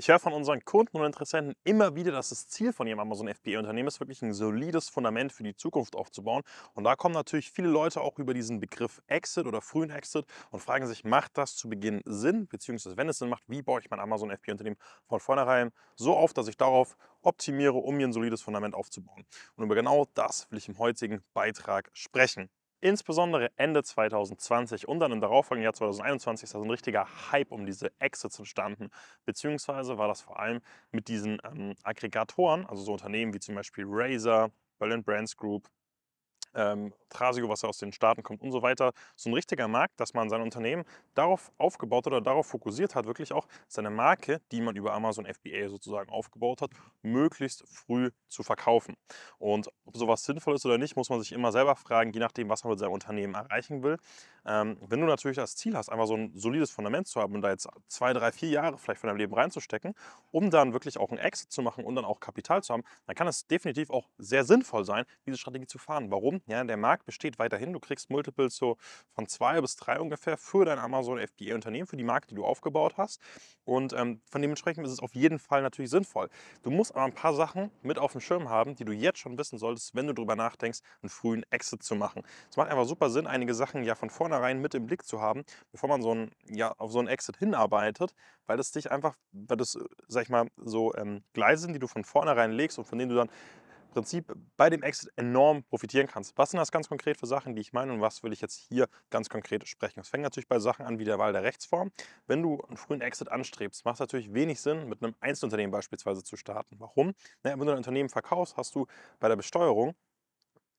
Ich höre von unseren Kunden und Interessenten immer wieder, dass das Ziel von ihrem Amazon FBA-Unternehmen ist, wirklich ein solides Fundament für die Zukunft aufzubauen. Und da kommen natürlich viele Leute auch über diesen Begriff Exit oder frühen Exit und fragen sich, macht das zu Beginn Sinn? Beziehungsweise, wenn es Sinn macht, wie baue ich mein Amazon FBA-Unternehmen von vornherein so auf, dass ich darauf optimiere, um mir ein solides Fundament aufzubauen? Und über genau das will ich im heutigen Beitrag sprechen. Insbesondere Ende 2020 und dann im darauffolgenden Jahr 2021 ist da so ein richtiger Hype um diese Exits entstanden. Beziehungsweise war das vor allem mit diesen ähm, Aggregatoren, also so Unternehmen wie zum Beispiel Razer, Berlin Brands Group, ähm, Trasio, was aus den Staaten kommt und so weiter, so ein richtiger Markt, dass man sein Unternehmen darauf aufgebaut oder darauf fokussiert hat, wirklich auch seine Marke, die man über Amazon FBA sozusagen aufgebaut hat, möglichst früh zu verkaufen. Und ob sowas sinnvoll ist oder nicht, muss man sich immer selber fragen, je nachdem, was man mit seinem Unternehmen erreichen will. Ähm, wenn du natürlich das Ziel hast, einfach so ein solides Fundament zu haben und da jetzt zwei, drei, vier Jahre vielleicht von deinem Leben reinzustecken, um dann wirklich auch einen Exit zu machen und dann auch Kapital zu haben, dann kann es definitiv auch sehr sinnvoll sein, diese Strategie zu fahren. Warum? Ja, der Markt besteht weiterhin. Du kriegst Multiples so von zwei bis drei ungefähr für dein Amazon FBA-Unternehmen, für die Marke, die du aufgebaut hast. Und ähm, von dementsprechend ist es auf jeden Fall natürlich sinnvoll. Du musst aber ein paar Sachen mit auf dem Schirm haben, die du jetzt schon wissen solltest, wenn du darüber nachdenkst, einen frühen Exit zu machen. Es macht einfach super Sinn, einige Sachen ja von vornherein mit im Blick zu haben, bevor man so ein, ja, auf so einen Exit hinarbeitet, weil das dich einfach, weil das, sag ich mal, so ähm, Gleise sind, die du von vornherein legst und von denen du dann Prinzip bei dem Exit enorm profitieren kannst. Was sind das ganz konkret für Sachen, die ich meine und was will ich jetzt hier ganz konkret sprechen? Es fängt natürlich bei Sachen an wie der Wahl der Rechtsform. Wenn du einen frühen Exit anstrebst, macht es natürlich wenig Sinn, mit einem Einzelunternehmen beispielsweise zu starten. Warum? Naja, wenn du ein Unternehmen verkaufst, hast du bei der Besteuerung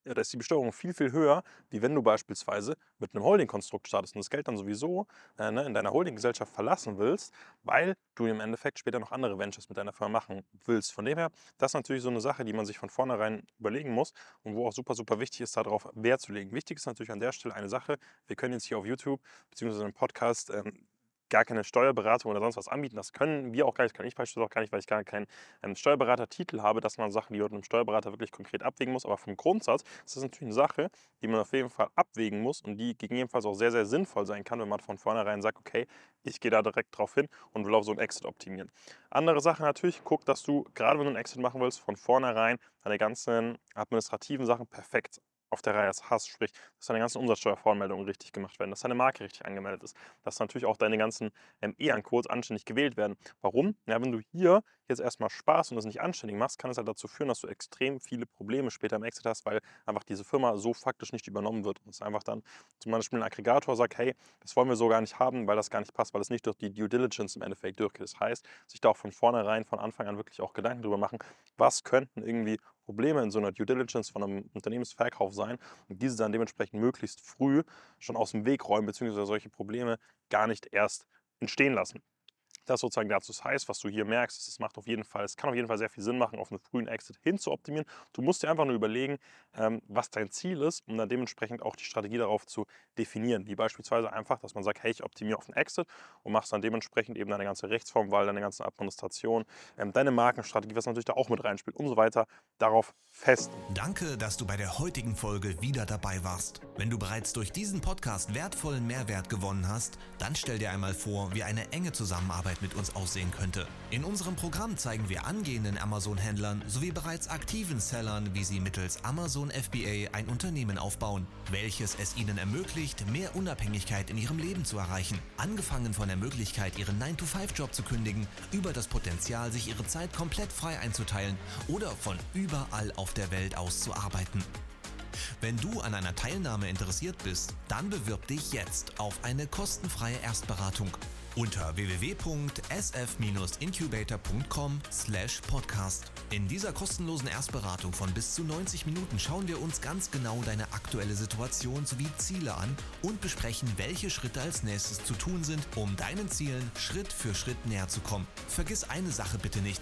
da ist die Besteuerung viel, viel höher, wie wenn du beispielsweise mit einem Holding-Konstrukt startest und das Geld dann sowieso äh, ne, in deiner Holding-Gesellschaft verlassen willst, weil du im Endeffekt später noch andere Ventures mit deiner Firma machen willst. Von dem her, das ist natürlich so eine Sache, die man sich von vornherein überlegen muss und wo auch super, super wichtig ist, darauf Wert zu legen. Wichtig ist natürlich an der Stelle eine Sache, wir können jetzt hier auf YouTube bzw. im Podcast ähm, gar keine Steuerberatung oder sonst was anbieten. Das können wir auch gar nicht, kann ich beispielsweise auch gar nicht, weil ich gar keinen ähm, Steuerberatertitel habe, dass man Sachen, die dort einem Steuerberater wirklich konkret abwägen muss. Aber vom Grundsatz ist das natürlich eine Sache, die man auf jeden Fall abwägen muss und die gegebenenfalls auch sehr, sehr sinnvoll sein kann, wenn man von vornherein sagt, okay, ich gehe da direkt drauf hin und will auf so einen Exit optimieren. Andere Sache natürlich, guck, dass du, gerade wenn du einen Exit machen willst, von vornherein deine ganzen administrativen Sachen perfekt auf der Reihe hast, sprich, dass deine ganzen Umsatzsteuervoranmeldungen richtig gemacht werden, dass deine Marke richtig angemeldet ist, dass natürlich auch deine ganzen ähm, E-Ancodes anständig gewählt werden. Warum? Ja, wenn du hier jetzt erstmal Spaß und das nicht anständig machst, kann es halt dazu führen, dass du extrem viele Probleme später im Exit hast, weil einfach diese Firma so faktisch nicht übernommen wird. Und es einfach dann zum Beispiel ein Aggregator sagt, hey, das wollen wir so gar nicht haben, weil das gar nicht passt, weil es nicht durch die Due Diligence im Endeffekt durchgeht. Das heißt, sich da auch von vornherein, von Anfang an wirklich auch Gedanken drüber machen, was könnten irgendwie Probleme in so einer Due Diligence von einem Unternehmensverkauf sein und diese dann dementsprechend möglichst früh schon aus dem Weg räumen, beziehungsweise solche Probleme gar nicht erst entstehen lassen. Das sozusagen dazu. Heißt, was du hier merkst, es macht auf jeden Fall, es kann auf jeden Fall sehr viel Sinn machen, auf einen frühen Exit hin zu optimieren. Du musst dir einfach nur überlegen, ähm, was dein Ziel ist, um dann dementsprechend auch die Strategie darauf zu definieren. Wie beispielsweise einfach, dass man sagt, hey, ich optimiere auf einen Exit und machst dann dementsprechend eben deine ganze Rechtsformwahl, deine ganze Administration, ähm, deine Markenstrategie, was natürlich da auch mit reinspielt und so weiter, darauf fest. Danke, dass du bei der heutigen Folge wieder dabei warst. Wenn du bereits durch diesen Podcast wertvollen Mehrwert gewonnen hast, dann stell dir einmal vor, wie eine enge Zusammenarbeit mit uns aussehen könnte. In unserem Programm zeigen wir angehenden Amazon-Händlern sowie bereits aktiven Sellern, wie sie mittels Amazon FBA ein Unternehmen aufbauen, welches es ihnen ermöglicht, mehr Unabhängigkeit in ihrem Leben zu erreichen. Angefangen von der Möglichkeit, ihren 9-to-5-Job zu kündigen, über das Potenzial, sich ihre Zeit komplett frei einzuteilen oder von überall auf der Welt aus zu arbeiten. Wenn du an einer Teilnahme interessiert bist, dann bewirb dich jetzt auf eine kostenfreie Erstberatung unter www.sf-incubator.com/podcast. In dieser kostenlosen Erstberatung von bis zu 90 Minuten schauen wir uns ganz genau deine aktuelle Situation sowie Ziele an und besprechen, welche Schritte als nächstes zu tun sind, um deinen Zielen Schritt für Schritt näher zu kommen. Vergiss eine Sache bitte nicht.